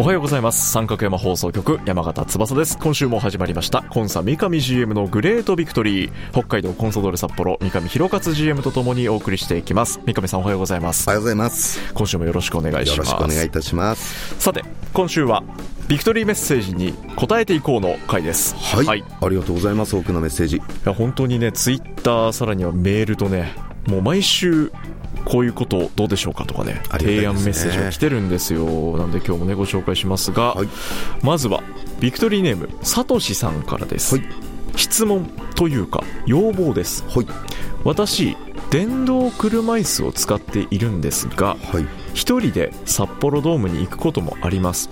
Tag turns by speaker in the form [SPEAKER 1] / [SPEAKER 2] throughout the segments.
[SPEAKER 1] おはようございます。三角山放送局山形翼です。今週も始まりました。コンサ三上 GM のグレートビクトリー。北海道コンソドーレ札幌三上弘勝 GM とともにお送りしていきます。三上さんおはようございます。
[SPEAKER 2] おはようございます。
[SPEAKER 1] 今週もよろしくお願いします。
[SPEAKER 2] よろしくお願いいたします。
[SPEAKER 1] さて今週はビクトリーメッセージに答えていこうの回です。
[SPEAKER 2] はい、
[SPEAKER 1] はい、い
[SPEAKER 2] ありがとうございます。多くのメッセージ。
[SPEAKER 1] や本当にねツイッターさらにはメールとねもう毎週こういうことどうでしょうかとかね提案メッセージが来てるんですよ。なので今日もねご紹介しますが、
[SPEAKER 2] はい。
[SPEAKER 1] まずはビクトリーネームさとしさんからです、
[SPEAKER 2] はい。
[SPEAKER 1] 質問というか要望です。
[SPEAKER 2] はい。
[SPEAKER 1] 私電動車椅子を使っているんですが
[SPEAKER 2] はい
[SPEAKER 1] 一人で札幌ドームに行くこともあります、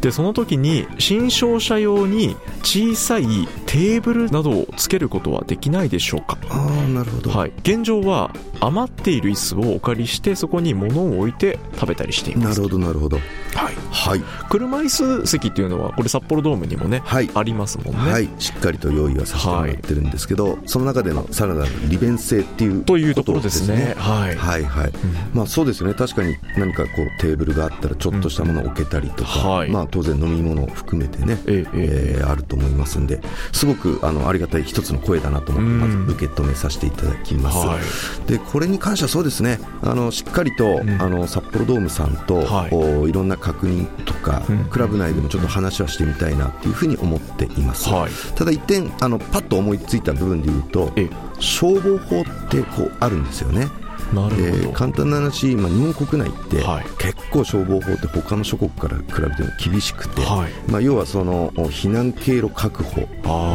[SPEAKER 1] でその時に新商車用に小さいテーブルなどをつけることはできないでしょうか。
[SPEAKER 2] ああなるほど。
[SPEAKER 1] はい、現状は余っている椅子をお借りしてそこに物を置いて食べたりしています。
[SPEAKER 2] なるほどなるほど。
[SPEAKER 1] はい、
[SPEAKER 2] はい。
[SPEAKER 1] 車椅子席っていうのはこれ札幌ドームにもね、
[SPEAKER 2] はい。
[SPEAKER 1] ありますもんね、
[SPEAKER 2] はい。しっかりと用意はさせてもらってるんですけど、その中でのさらなる利便性っていう
[SPEAKER 1] というところですね。はい、
[SPEAKER 2] はいはい、まあそうですね。確かに何かこうテーブルがあったらちょっとしたものを置けたりとか、
[SPEAKER 1] はい。
[SPEAKER 2] まあ当然飲み物を含めてね、
[SPEAKER 1] ええ
[SPEAKER 2] あると思いますんですごくあのありがたい一つの声だなと思ってまず
[SPEAKER 1] うん。
[SPEAKER 2] 受け止めさせていただきます、
[SPEAKER 1] はい。
[SPEAKER 2] でこれに関してはそうですね。あのしっかりと、
[SPEAKER 1] ん。
[SPEAKER 2] あの札幌ドームさんと、
[SPEAKER 1] はい。
[SPEAKER 2] おいろんな確認とか、
[SPEAKER 1] うん
[SPEAKER 2] クラブ内でもちょっと話はしてみたいなっていうふうに思っています、
[SPEAKER 1] はい。
[SPEAKER 2] ただ一点あのパッと思いついた部分で言うと
[SPEAKER 1] え
[SPEAKER 2] 消防法ってこうあるんですよね。
[SPEAKER 1] なるほど、
[SPEAKER 2] で簡単な話、まあ、日本国内って、
[SPEAKER 1] はい。
[SPEAKER 2] 結構消防法って他の諸国から比べても厳しくて、
[SPEAKER 1] はい。
[SPEAKER 2] まあ、要はその避難経路確保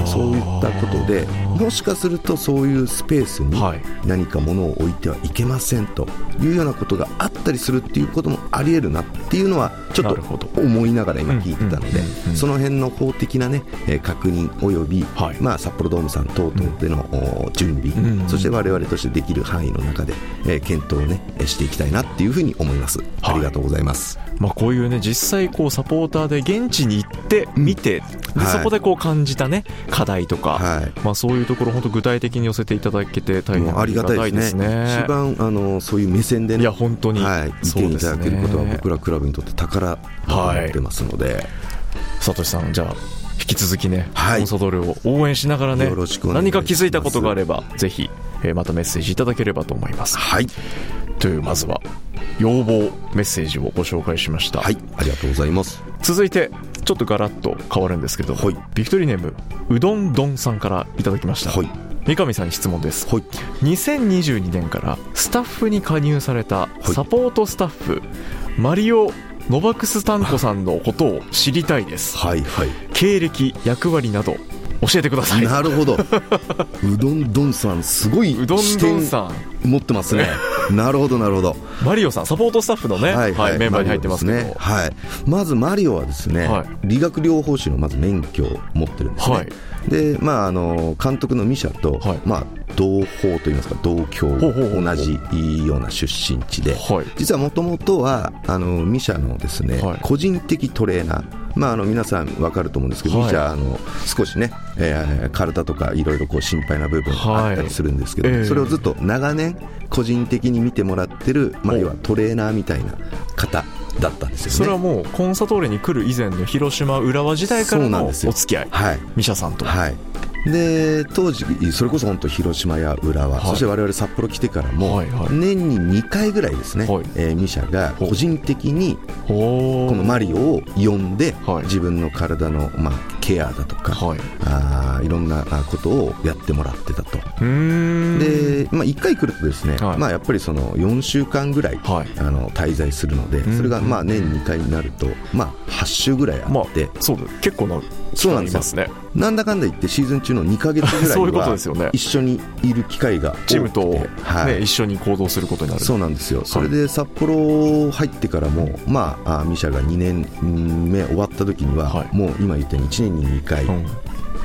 [SPEAKER 2] そういったことでもしかするとそういうスペースに
[SPEAKER 1] はい。
[SPEAKER 2] 何か物を置いてはいけませんというようなことがあったりするっていうこともありえるなっていうのはちょっと思いながら今聞いてたのでその辺の法的な、ね、えー確認および、
[SPEAKER 1] はい。
[SPEAKER 2] まあ、札幌ドームさん等々での、お準備、
[SPEAKER 1] うんうん
[SPEAKER 2] そして我々としてできる範囲の中で、えー検討を、ね、えーしていきたいなっていうふうに思います。ありがとうございます。
[SPEAKER 1] まあ、こういうね実際こうサポーターで現地に行って見て、で
[SPEAKER 2] はい。
[SPEAKER 1] そこでこう感じたね課題とか、
[SPEAKER 2] はい。
[SPEAKER 1] まあ、そういうところ本当具体的に寄せていただけて大変
[SPEAKER 2] ありがたいですね。
[SPEAKER 1] ね。
[SPEAKER 2] 一番あのそういう目線でね、
[SPEAKER 1] いや本当に、
[SPEAKER 2] はい、意見いただけることは僕らクラブにとって宝だと思ってますので、
[SPEAKER 1] さとしさんじゃあ引き続きね、
[SPEAKER 2] はい。
[SPEAKER 1] コンソドールを応援しながらね
[SPEAKER 2] よろしくお願い
[SPEAKER 1] 何か気づいたことがあればぜひ、えーまたメッセージいただければと思います。
[SPEAKER 2] はい、
[SPEAKER 1] というまずは要望メッセージをご紹介しました、
[SPEAKER 2] はい、ありがとうございます。
[SPEAKER 1] 続いてちょっとガラッと変わるんですけど、
[SPEAKER 2] はい。
[SPEAKER 1] ビクトリーネームうどんどんさんからいただきました、
[SPEAKER 2] はい、
[SPEAKER 1] 三上さんに質問です
[SPEAKER 2] はい、
[SPEAKER 1] 2022年からスタッフに加入された
[SPEAKER 2] い
[SPEAKER 1] サポートスタッフ、マリオ・ノバクスタンコさんのことを知りたいです
[SPEAKER 2] はい、はい。
[SPEAKER 1] 経歴役割など教えてください
[SPEAKER 2] なるほど。うどんどんさん、すごいう
[SPEAKER 1] どん
[SPEAKER 2] 視点
[SPEAKER 1] どんさん
[SPEAKER 2] 持ってますね。なるほど、なるほど。
[SPEAKER 1] マリオさんサポートスタッフのね、はいメンバーに入ってます
[SPEAKER 2] ね。はい。まずマリオはですね、
[SPEAKER 1] はい。
[SPEAKER 2] 理学療法士のまず免許を持ってるんですね。
[SPEAKER 1] はい。
[SPEAKER 2] で、まあ、あの、監督のミシャと、
[SPEAKER 1] はい。
[SPEAKER 2] まあ、同胞といいますか、同郷、同じような出身地で、
[SPEAKER 1] はい。
[SPEAKER 2] 実はもともとは、あの、ミシャのですね、
[SPEAKER 1] はい。
[SPEAKER 2] 個人的トレーナー、まあ、あの皆さん分かると思うんですけど、
[SPEAKER 1] はい。
[SPEAKER 2] ミシャあの少しね、えー体とかいろいろ心配な部分があったりするんですけど、
[SPEAKER 1] はいええ。
[SPEAKER 2] それをずっと長年個人的に見てもらってる、まあ、
[SPEAKER 1] お
[SPEAKER 2] 要はトレーナーみたいな方だったんですよね。
[SPEAKER 1] それはもうコンサドーレに来る以前の広島浦和時代からのお
[SPEAKER 2] そうなんですよ。
[SPEAKER 1] 付き合い。
[SPEAKER 2] はい。
[SPEAKER 1] ミシャさんと。
[SPEAKER 2] はいで当時それこそ本当広島や浦和、
[SPEAKER 1] はい。
[SPEAKER 2] そして我々札幌来てからも、年に2回ぐらいですね、
[SPEAKER 1] はい。
[SPEAKER 2] えーミシャが個人的に
[SPEAKER 1] ほ
[SPEAKER 2] このマリオを呼んで、
[SPEAKER 1] はい。
[SPEAKER 2] 自分の体の、まあ、ケアだとか、
[SPEAKER 3] はい。
[SPEAKER 2] あーいろんなあことをやってもらってたと。で、まあ、1回来るとですね、
[SPEAKER 3] はい。
[SPEAKER 2] まあ、やっぱりその4週間ぐらい、
[SPEAKER 3] はい。
[SPEAKER 2] あの滞在するので、
[SPEAKER 3] ん。
[SPEAKER 2] それがまあ年2回になると、まあ、8週ぐらいあ
[SPEAKER 3] まあ
[SPEAKER 2] って、
[SPEAKER 3] そうだ。結構な期
[SPEAKER 2] そうなんです
[SPEAKER 3] ね。
[SPEAKER 2] なんだかんだ言ってシーズン中の2か月ぐらいは
[SPEAKER 3] ですよね。
[SPEAKER 2] 一緒にいる機会が多くて
[SPEAKER 3] チームと、ね
[SPEAKER 2] はい。
[SPEAKER 3] 一緒に行動することになる。
[SPEAKER 2] そうなんですよ、それで札幌入ってからも、まあ、あミシャが2年目終わった時には、
[SPEAKER 3] はい。
[SPEAKER 2] もう今言ったように1年に2回、
[SPEAKER 3] うん。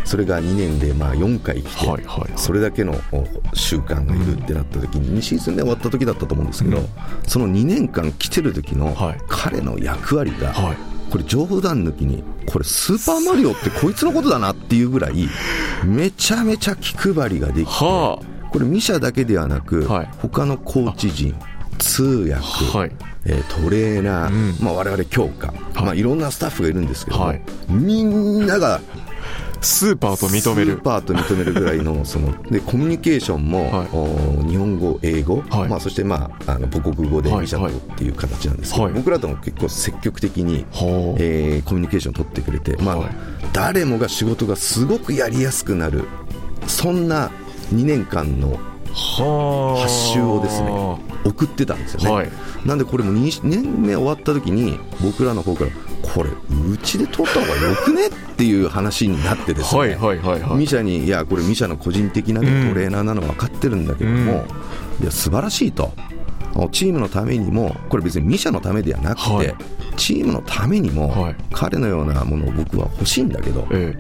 [SPEAKER 2] それが2年でまあ4回来て、それだけのお習慣がいるってなった時に、2シーズンで終わった時だったと思うんですけど、
[SPEAKER 3] うん。
[SPEAKER 2] その2年間来てる時の
[SPEAKER 3] はい。
[SPEAKER 2] 彼の役割が、
[SPEAKER 3] はい。
[SPEAKER 2] これ冗談抜きにこれスーパーマリオってこいつのことだなっていうぐらいめちゃめちゃ気配りができて、
[SPEAKER 3] は
[SPEAKER 2] これミシャだけではなく、
[SPEAKER 3] はい。
[SPEAKER 2] 他のコーチ陣通訳、
[SPEAKER 3] はい。
[SPEAKER 2] えートレーナー、
[SPEAKER 3] うん。
[SPEAKER 2] まあ、我々強化、い。まあ、いろんなスタッフがいるんですけども、
[SPEAKER 3] はい。
[SPEAKER 2] みんなが
[SPEAKER 3] スーパーと認める。
[SPEAKER 2] スーパーと認めるぐらいの そのでコミュニケーションも、
[SPEAKER 3] はい。
[SPEAKER 2] お日本語、英語、
[SPEAKER 3] はい。
[SPEAKER 2] まあ、そして、まあ、あの母国語で
[SPEAKER 3] はい
[SPEAKER 2] ミシャとっていう形なんですけど、
[SPEAKER 3] はい。
[SPEAKER 2] 僕らとも結構積極的に、
[SPEAKER 3] はあ
[SPEAKER 2] えーコミュニケーションを取ってくれて、まあ
[SPEAKER 3] はい
[SPEAKER 2] 誰もが仕事がすごくやりやすくなるそんな2年間の
[SPEAKER 3] はあ
[SPEAKER 2] 発集をですね送ってたんですよね、
[SPEAKER 1] はい。
[SPEAKER 2] なんでこれも2年目終わった時に僕らの方からこれうちで撮った方がよくねっていう話になってですね、
[SPEAKER 1] はいはいはいはい。
[SPEAKER 2] ミシャにいやこれミシャの個人的な、ね
[SPEAKER 3] うん。
[SPEAKER 2] トレーナーなのは分かってるんだけども、いや素晴らしいと。チームのためにもこれ別にミシャのためではなくて、
[SPEAKER 1] はい。
[SPEAKER 2] チームのためにも、
[SPEAKER 1] はい。
[SPEAKER 2] 彼のようなものを僕は欲しいんだけど
[SPEAKER 1] え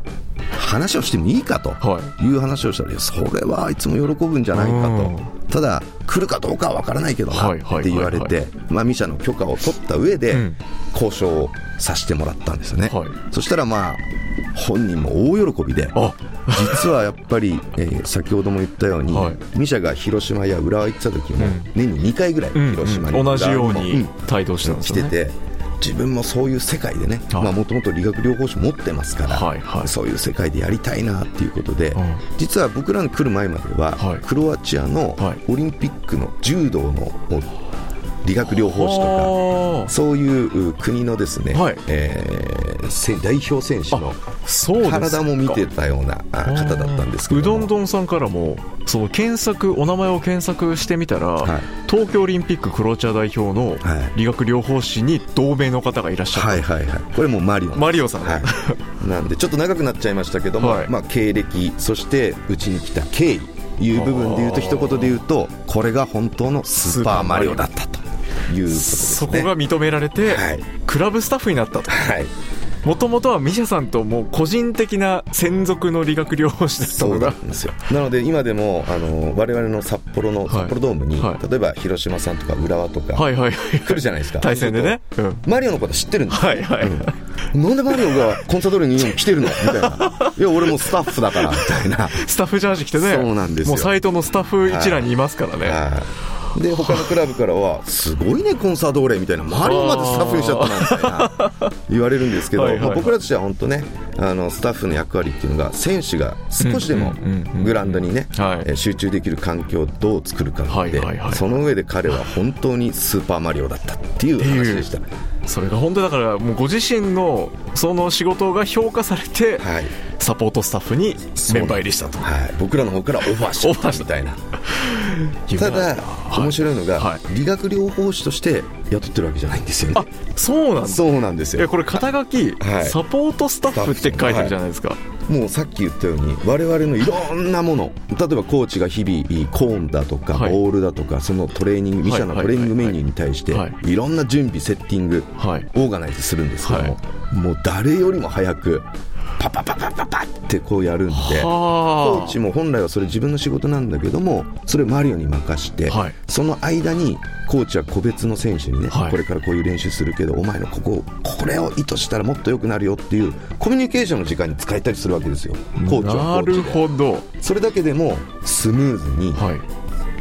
[SPEAKER 2] 話をしてもいいかとい。う話をしたらいやそれはあいつも喜ぶんじゃないか
[SPEAKER 1] うん。
[SPEAKER 2] とただ来るかどうかは分からないけどな
[SPEAKER 1] はいはい
[SPEAKER 2] って言われ
[SPEAKER 1] はい
[SPEAKER 2] てまあミシャの許可を取った上で
[SPEAKER 1] うん。
[SPEAKER 2] 交渉をさせてもらったんですよね、
[SPEAKER 1] はい。
[SPEAKER 2] そしたらまあ本人も大喜びで
[SPEAKER 1] あ。
[SPEAKER 2] 実はやっぱり、えー先ほども言ったように、
[SPEAKER 1] はい。
[SPEAKER 2] ミシャが広島や浦和行ってた時も、
[SPEAKER 1] うん。
[SPEAKER 2] 年に2回ぐらい
[SPEAKER 1] うん
[SPEAKER 2] 広島に、
[SPEAKER 1] うん同じように
[SPEAKER 2] も
[SPEAKER 1] 帯同してね。
[SPEAKER 2] て自分もそういう世界でね
[SPEAKER 1] はい
[SPEAKER 2] もともと理学療法士持ってますから、
[SPEAKER 1] はいはい。
[SPEAKER 2] そういう世界でやりたいなっていうことで、
[SPEAKER 1] うん。
[SPEAKER 2] 実は僕らに来る前までは、
[SPEAKER 1] はい。
[SPEAKER 2] クロアチアの
[SPEAKER 1] はい。
[SPEAKER 2] オリンピックの柔道の理学療法士とかそういう国のですね、
[SPEAKER 1] はい。
[SPEAKER 2] えーせ代表選手の体も見てたようなあ方だったんですけど
[SPEAKER 1] うどん
[SPEAKER 2] も
[SPEAKER 1] どんさんからもその検索お名前を検索してみたら、
[SPEAKER 2] はい。
[SPEAKER 1] 東京オリンピッククロアチア代表の
[SPEAKER 2] はい。
[SPEAKER 1] 理学療法士に同名の方がいらっしゃった、
[SPEAKER 2] はいはいはい。これもうマリオ。
[SPEAKER 1] マリオさん、
[SPEAKER 2] はい、なんでちょっと長くなっちゃいましたけども、
[SPEAKER 1] はい。
[SPEAKER 2] まあ、経歴そしてうちに来た経緯いう部分で言うと一言で言うとこれが本当のスーパーマリオだったということです
[SPEAKER 1] そ
[SPEAKER 2] ね
[SPEAKER 1] こが認められて、
[SPEAKER 2] はい。
[SPEAKER 1] クラブスタッフになったと。
[SPEAKER 2] はい。
[SPEAKER 1] もともとはミシャさんともう個人的な専属の理学療法士だったのが。
[SPEAKER 2] んですよ。なので今でもあの我々の札幌の、
[SPEAKER 1] い。
[SPEAKER 2] 札幌ドームに、
[SPEAKER 1] はい。
[SPEAKER 2] 例えば広島さんとか浦和とか、
[SPEAKER 1] はいはい
[SPEAKER 2] 来るじゃないですか。
[SPEAKER 1] 対戦でね、うん、
[SPEAKER 2] マリオのこと知ってるんですよ
[SPEAKER 1] はいはい、
[SPEAKER 2] なんでマリオがコンサドーレに来てるの？みたいな。いや、俺もスタッフだから、みたいな。
[SPEAKER 1] スタッフジャージ着てね。
[SPEAKER 2] そうなんですよ。
[SPEAKER 1] もうサイトのスタッフ一覧にいますからね、
[SPEAKER 2] はいで、他のクラブからは、すごいね、コンサドーレみたいな、マリオまでスタッフにしちゃったな、みたいな、言われるんですけど、
[SPEAKER 1] はいはいはい。
[SPEAKER 2] まあ僕らとしては本当ね、あの、スタッフの役割っていうのが、選手が少しでもグラウンドにね、集中できる環境をどう作るか
[SPEAKER 1] はい
[SPEAKER 2] で
[SPEAKER 1] はいはい、
[SPEAKER 2] その上で彼は本当にスーパーマリオだったっていう話でした。
[SPEAKER 1] それが本当にだからもうご自身のその仕事が評価されて
[SPEAKER 2] はい。
[SPEAKER 1] サポートスタッフにメンバー入りしたと
[SPEAKER 2] はい。僕らの方からオファーしたみたい な。ただ、面白いのが、
[SPEAKER 1] はい
[SPEAKER 2] 理学療法士として雇ってるわけじゃないんですよね。
[SPEAKER 1] あ。そうなんだ。
[SPEAKER 2] そうなんですよ。
[SPEAKER 1] これ肩書き、
[SPEAKER 2] はい。
[SPEAKER 1] サポートスタッフって書いてるじゃないですか、
[SPEAKER 2] もうさっき言ったように、我々のいろんなもの、例えばコーチが日々、コーンだとか、
[SPEAKER 1] はい。
[SPEAKER 2] ボールだとか、そのトレーニング、ミシャの
[SPEAKER 1] はい。
[SPEAKER 2] トレーニングメニューに対して
[SPEAKER 1] はい、
[SPEAKER 2] い。ろんな準備、セッティング、
[SPEAKER 1] はい。
[SPEAKER 2] オーガナイズするんですけども、もう誰よりも早く、パパパパパパってこうやるんで、コ
[SPEAKER 1] は
[SPEAKER 2] ーチも本来はそれ自分の仕事なんだけどもそれをマリオに任して、
[SPEAKER 1] はい。
[SPEAKER 2] その間にコーチは個別の選手にね、
[SPEAKER 1] はい。
[SPEAKER 2] これからこういう練習するけどお前のこここれを意図したらもっと良くなるよっていうコミュニケーションの時間に使えたりするわけですよ。コーチは
[SPEAKER 1] なる
[SPEAKER 2] コーチで。
[SPEAKER 1] ほど、
[SPEAKER 2] それだけでもスムーズに
[SPEAKER 1] はい、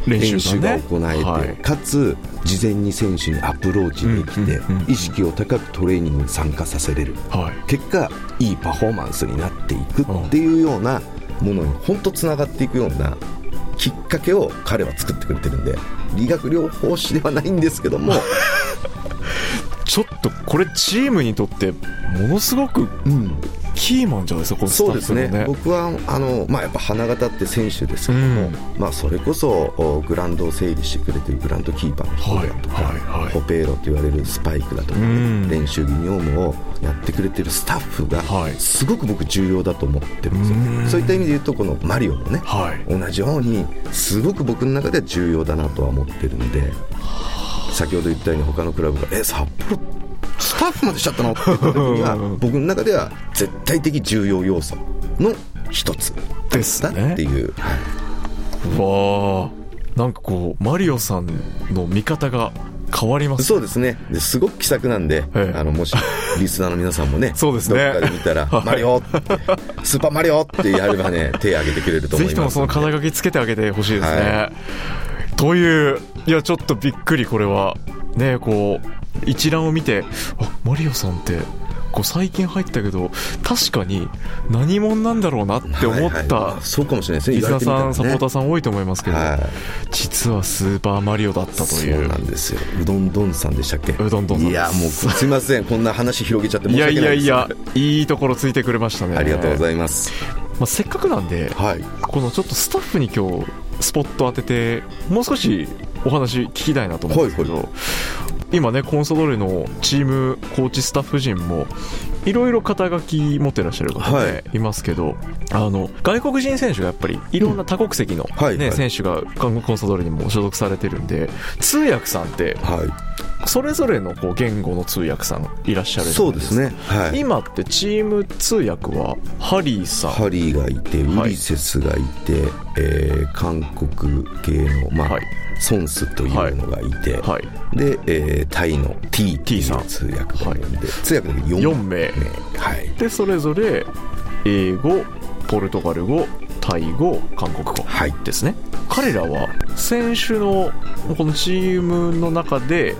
[SPEAKER 1] 練
[SPEAKER 2] 練習が行えて、
[SPEAKER 1] はい。
[SPEAKER 2] かつ事前に選手にアプローチできて、
[SPEAKER 1] うんうんうん
[SPEAKER 2] 意識を高くトレーニングに参加させれる。
[SPEAKER 1] はい。
[SPEAKER 2] 結果いいパフォーマンスになっていくっていうようなものに本当つながっていくようなきっかけを彼は作ってくれてるんで理学療法士ではないんですけども、
[SPEAKER 1] ちょっとこれチームにとってものすごく
[SPEAKER 2] うん、
[SPEAKER 1] キーマンじゃないですかこのスタ
[SPEAKER 2] そうです
[SPEAKER 1] ね。
[SPEAKER 2] ね僕はあの、まあ、やっぱ花形って選手ですけども、
[SPEAKER 1] うん。
[SPEAKER 2] まあ、それこそおグラウンドを整理してくれてるグラウンドキーパーの人だとか、
[SPEAKER 1] はいはいはい
[SPEAKER 2] ホペーロと言われるスパイクだとか、
[SPEAKER 1] うん。
[SPEAKER 2] 練習技能務をやってくれてるスタッフが
[SPEAKER 1] はい。
[SPEAKER 2] すごく僕重要だと思ってるんですよ、
[SPEAKER 1] うん。
[SPEAKER 2] そういった意味で言うとこのマリオもね、
[SPEAKER 1] はい。
[SPEAKER 2] 同じようにすごく僕の中では重要だなとは思ってるんで先ほど言ったように他のクラブが「え札幌スタッフまでしちゃったの?」って言った時には 僕の中では絶対的重要要素の一つ。だ
[SPEAKER 1] ですね。
[SPEAKER 2] っていう、はい。
[SPEAKER 1] わあ。なんかこうマリオさんの見方が変わります
[SPEAKER 2] そうですね。ですごく気さくなんで、
[SPEAKER 1] ええ。
[SPEAKER 2] あのもしリスナーの皆さんもね
[SPEAKER 1] そうですね。
[SPEAKER 2] どっかで見たら「マリオ!」って「スーパーマリオ!」ってやればね手挙げてくれると思います
[SPEAKER 1] ぜひともその肩書きつけてあげてほしいですね、
[SPEAKER 2] は
[SPEAKER 1] といういやちょっとびっくりこれは。ねこう一覧を見てあマリオさんってこう最近入ったけど確かに何者なんだろうなって思っ
[SPEAKER 2] はい
[SPEAKER 1] た
[SPEAKER 2] はい。そうかもしれないですね。
[SPEAKER 1] リスナーさん、サポータ
[SPEAKER 2] ー
[SPEAKER 1] ーさん多いと思いますけど、
[SPEAKER 2] はい。
[SPEAKER 1] 実はスーパーマリオだったと
[SPEAKER 2] そ
[SPEAKER 1] いう。う
[SPEAKER 2] なんですよ。うどんどんさんでしたっけ？
[SPEAKER 1] うどんどんさん。
[SPEAKER 2] いやもうすいません。こんな話広げちゃって申
[SPEAKER 1] いや
[SPEAKER 2] し訳ないです。
[SPEAKER 1] いやいやいいところついてくれましたね。
[SPEAKER 2] ありがとうご
[SPEAKER 1] い
[SPEAKER 2] ざいます。
[SPEAKER 1] まあ、せっかくなんで
[SPEAKER 2] はい。
[SPEAKER 1] このちょっとスタッフに今日スポット当ててもう少しお話聞きたいなと思うんですけど、
[SPEAKER 2] はい
[SPEAKER 1] 今ねコンソドーレのチームコーチスタッフ陣もいろいろ肩書き持ってらっしゃる方
[SPEAKER 2] は
[SPEAKER 1] ね、い、ますけどあの外国人選手がやっぱりいろんな多国籍の、ね
[SPEAKER 2] はいはい。
[SPEAKER 1] 選手がコンソドーレにも所属されてるんで通訳さんって
[SPEAKER 2] はい
[SPEAKER 1] それぞれのこう言語の通訳さんいらっしゃる
[SPEAKER 2] そうで
[SPEAKER 1] す
[SPEAKER 2] ね。はい。
[SPEAKER 1] 今ってチーム通訳はハリーさん。
[SPEAKER 2] ハリーがいて
[SPEAKER 1] はい。
[SPEAKER 2] ウリセスがいて、えー韓国系の、まあ
[SPEAKER 1] はい。
[SPEAKER 2] ソンスというのがいて、
[SPEAKER 1] はい。
[SPEAKER 2] で、えータイの T
[SPEAKER 1] T さ
[SPEAKER 2] うん通訳がいるんで、通訳だけ 4,
[SPEAKER 1] 4名。
[SPEAKER 2] はい。
[SPEAKER 1] でそれぞれ英語ポルトガル語タイ語韓国語
[SPEAKER 2] はい。
[SPEAKER 1] ですね、彼らは選手のこのチームの中で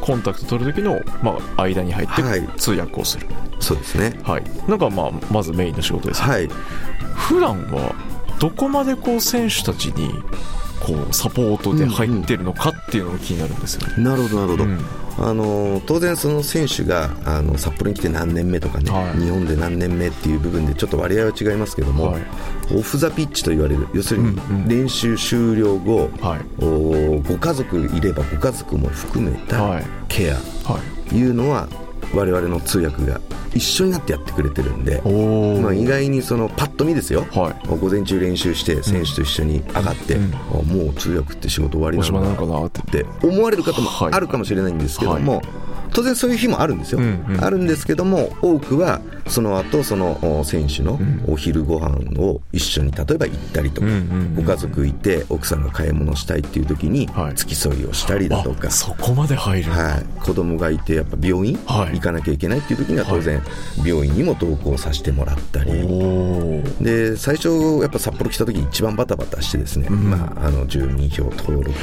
[SPEAKER 1] コンタクト取る時の、まあ、間に入って
[SPEAKER 2] はい。
[SPEAKER 1] 通訳をする。
[SPEAKER 2] そうですね。
[SPEAKER 1] はい、なんかまあまずメインの仕事です、
[SPEAKER 2] はい。
[SPEAKER 1] 普段はどこまでこう選手たちにこうサポートで入ってるのかっていうのが気になるんですよね、
[SPEAKER 2] なるほどなるほど、
[SPEAKER 1] うん
[SPEAKER 2] あの当然その選手があの札幌に来て何年目とかね、
[SPEAKER 1] はい。
[SPEAKER 2] 日本で何年目っていう部分でちょっと割合は違いますけども、
[SPEAKER 1] はい。
[SPEAKER 2] オフ・ザ・ピッチと言われる要するに
[SPEAKER 1] うんうん。
[SPEAKER 2] 練習終了後、
[SPEAKER 1] はい。
[SPEAKER 2] おご家族いればご家族も含めた
[SPEAKER 1] はい。
[SPEAKER 2] ケア。
[SPEAKER 1] はい。
[SPEAKER 2] いうのは我々の通訳が一緒になってやってくれてるんで、まあ、意外にそのパッと見ですよ、
[SPEAKER 1] はい。
[SPEAKER 2] 午前中練習して選手と一緒に上がって、
[SPEAKER 1] うん。
[SPEAKER 2] あもう通訳って仕事終わりなのか
[SPEAKER 1] のかなって。
[SPEAKER 2] 思われる方も
[SPEAKER 1] はい。
[SPEAKER 2] あるかもしれないんですけども、当然そういう日もあるんですよ、
[SPEAKER 1] うんうん。
[SPEAKER 2] あるんですけども多くはその後そのお選手の
[SPEAKER 1] ん。
[SPEAKER 2] お昼ご飯を一緒に例えば行ったりとか、ご家族いて奥さんが買い物したいっていう時に
[SPEAKER 1] はい。
[SPEAKER 2] 付き添いをしたりだとか。
[SPEAKER 1] あ、そこまで入る。
[SPEAKER 2] はい、子供がいてやっぱ病院、
[SPEAKER 1] はい。
[SPEAKER 2] 行かなきゃいけないっていう時には当然病院にも同行させてもらったり、で最初やっぱ札幌来た時一番バタバタしてですね、
[SPEAKER 1] ん。
[SPEAKER 2] まあ、あの住民票登録だ。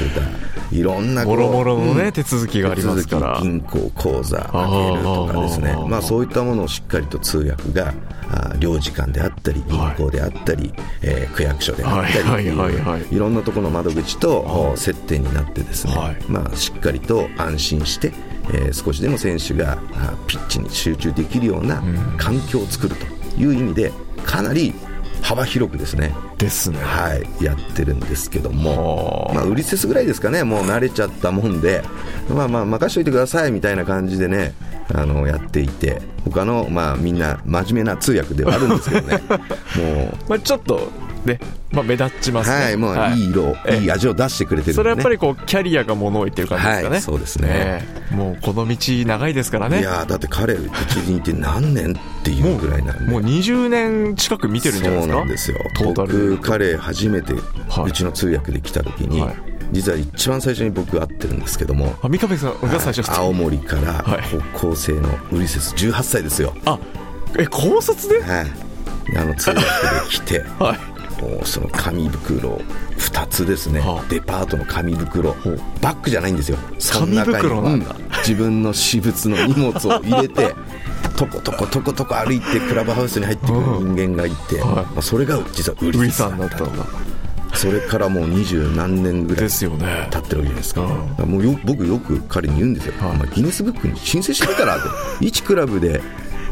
[SPEAKER 2] いろんな
[SPEAKER 1] もろもろのね、
[SPEAKER 2] うん。
[SPEAKER 1] 手続きがありますから。
[SPEAKER 2] 手続き銀行口座開けるとかですね。まあ、そういったものをしっかりと通訳が領事館であったり銀行であったり、えー区役所であったり
[SPEAKER 1] はいはいはいはい。
[SPEAKER 2] いろんなところの窓口とお接点になってですね、
[SPEAKER 1] はい。
[SPEAKER 2] まあ、しっかりと安心して、えー少しでも選手があピッチに集中できるような
[SPEAKER 1] うん。
[SPEAKER 2] 環境を作るという意味でかなり幅広くですね、
[SPEAKER 1] ですね。
[SPEAKER 2] はい、やってるんですけども、
[SPEAKER 1] はあ。
[SPEAKER 2] まあ、ウリセスぐらいですかね、もう慣れちゃったもんで、まあまあ、任しといてくださいみたいな感じでね、あのやっていて、他のまあみんな真面目な通訳ではあるんですけどね、も
[SPEAKER 1] まあ、ちょっとね、まあ、目立ちま
[SPEAKER 2] う、
[SPEAKER 1] すね。
[SPEAKER 2] はい、もうい。い色、
[SPEAKER 1] ええ。
[SPEAKER 2] いい味を出してくれてるね、
[SPEAKER 1] それはやっぱりこうキャリアが物を言ってる感じですかね、
[SPEAKER 2] はいそうですね。
[SPEAKER 1] えもうこの道長いですからね。
[SPEAKER 2] いやーだって彼、うちにいて何年っていうぐらいなんで。
[SPEAKER 1] もう20年近く見てるんじゃないですか？
[SPEAKER 2] そうなんですよ。僕彼初めて
[SPEAKER 1] はい。う
[SPEAKER 2] ちの通訳で来た時に、
[SPEAKER 1] はい
[SPEAKER 2] 実は一番最初に僕会ってるんですけども。
[SPEAKER 1] あ三上さんが最初
[SPEAKER 2] はい青森から
[SPEAKER 1] はい。
[SPEAKER 2] 高校生のウリセス18歳ですよ、
[SPEAKER 1] あえ高卒で？
[SPEAKER 2] はい、あの通訳で来て
[SPEAKER 1] はい。
[SPEAKER 2] もうその紙袋2つですね、
[SPEAKER 1] はあ。
[SPEAKER 2] デパートの紙袋。
[SPEAKER 1] う。
[SPEAKER 2] バッグじゃないんですよ。その中に
[SPEAKER 1] 紙袋なんだ。
[SPEAKER 2] うん。自分の私物の荷物を入れてとことことことこ歩いてクラブハウスに入ってくる人間がいて、
[SPEAKER 1] はい。
[SPEAKER 2] まあ、それが実はウ
[SPEAKER 1] ウリ
[SPEAKER 2] リセス
[SPEAKER 1] さんだった
[SPEAKER 2] とそれからもう二十何年ぐらい
[SPEAKER 1] ですよね。
[SPEAKER 2] 経ってるわけじゃないですか,、
[SPEAKER 1] うん。
[SPEAKER 2] もうよ僕よく彼に言うんですよ、
[SPEAKER 1] はい。
[SPEAKER 2] お前ギネスブックに申請してみたらって。1クラブで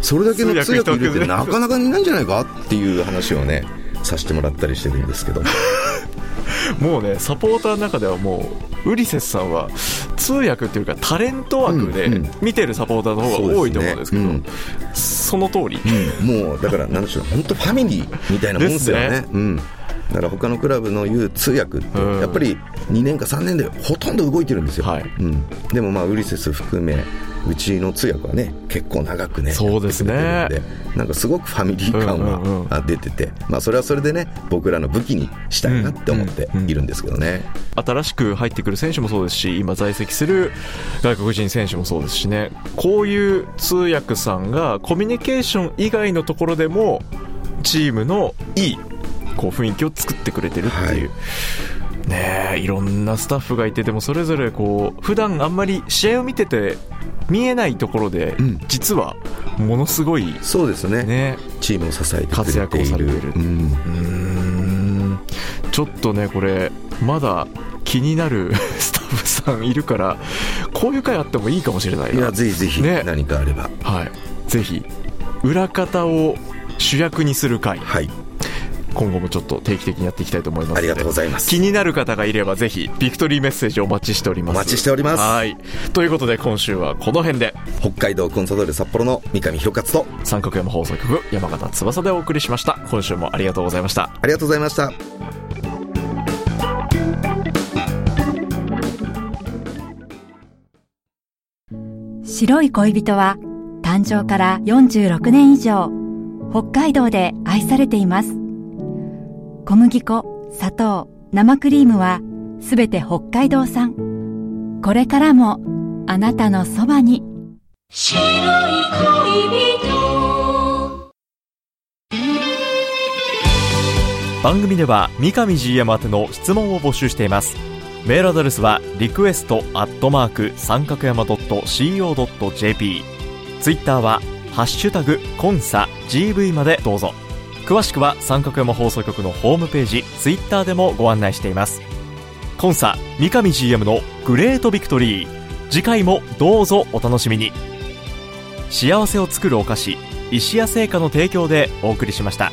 [SPEAKER 2] それだけの通訳入れて
[SPEAKER 1] 通訳一
[SPEAKER 2] なかなかいないんじゃないかっていう話をねさせてもらったりしてるんですけど。
[SPEAKER 1] もうねサポーターの中ではもうウリセスさんは通訳っていうかタレント枠で
[SPEAKER 2] うんうん。
[SPEAKER 1] 見てるサポーターの方が多いと思うんですけど、
[SPEAKER 2] そう
[SPEAKER 1] その通り、
[SPEAKER 2] もうだからなんでしょう本当ファミリーみたいなもんですよね。
[SPEAKER 1] ね。
[SPEAKER 2] うん、だから他のクラブの言う通訳って
[SPEAKER 1] うん。
[SPEAKER 2] やっぱり2年か3年でほとんど動いてるんですよ、
[SPEAKER 1] はい。
[SPEAKER 2] うん、でもまあウリセス含めうちの通訳はね結構長くね
[SPEAKER 1] そうですね。
[SPEAKER 2] てなんかすごくファミリー感
[SPEAKER 1] うんうんうん。
[SPEAKER 2] はあ出てて、まあ、それはそれでね僕らの武器にしたいなって思っているんですけどね、
[SPEAKER 1] 新しく入ってくる選手もそうですし今在籍する外国人選手もそうですしね。こういう通訳さんがコミュニケーション以外のところでもチームのいいこう雰囲気を作ってくれてるっていう、ねえいろんなスタッフがいてでもそれぞれこう普段あんまり試合を見てて見えないところで、
[SPEAKER 2] うん。
[SPEAKER 1] 実はものすごい
[SPEAKER 2] そうですね。
[SPEAKER 1] ね。
[SPEAKER 2] チームを支えてく
[SPEAKER 1] 活躍を
[SPEAKER 2] れている。
[SPEAKER 1] されている。
[SPEAKER 2] うん。
[SPEAKER 1] ちょっとねこれまだ気になる スタッフさんいるからこういう回あってもいいかもしれないな。
[SPEAKER 2] いやぜひぜひ
[SPEAKER 1] ね。
[SPEAKER 2] 何かあれば、
[SPEAKER 1] はい。ぜひ裏方を主役にする回。
[SPEAKER 2] はい
[SPEAKER 1] 今後もちょっと定期的にやっていきたいと思います
[SPEAKER 2] ありがとうございます。
[SPEAKER 1] 気になる方がいればぜひビクトリーメッセージお待ちしております。
[SPEAKER 2] お待ちしております。
[SPEAKER 1] はい。ということで今週はこの辺で。
[SPEAKER 2] 北海道コンサドーレ札幌の三上弘勝と
[SPEAKER 1] 三角山放送局山形翼でお送りしました。今週もありがとうございました。
[SPEAKER 2] ありがとうございました。
[SPEAKER 4] 白い恋人は誕生から46年以上北海道で愛されています小麦粉砂糖生クリームはすべて北海道産。これからもあなたのそばに。
[SPEAKER 5] 白い恋人。
[SPEAKER 3] 番組では三上 GM 宛ての質問を募集しています。メールアドレスはリクエストアットマーク三角山 .co.jp ツイッターはハッシュタグコンサ GV までどうぞ詳しくは三角山放送局のホームページツイッターでもご案内しています。今朝三上 GM のグレートビクトリー次回もどうぞお楽しみに。幸せを作るお菓子石屋製菓の提供でお送りしました。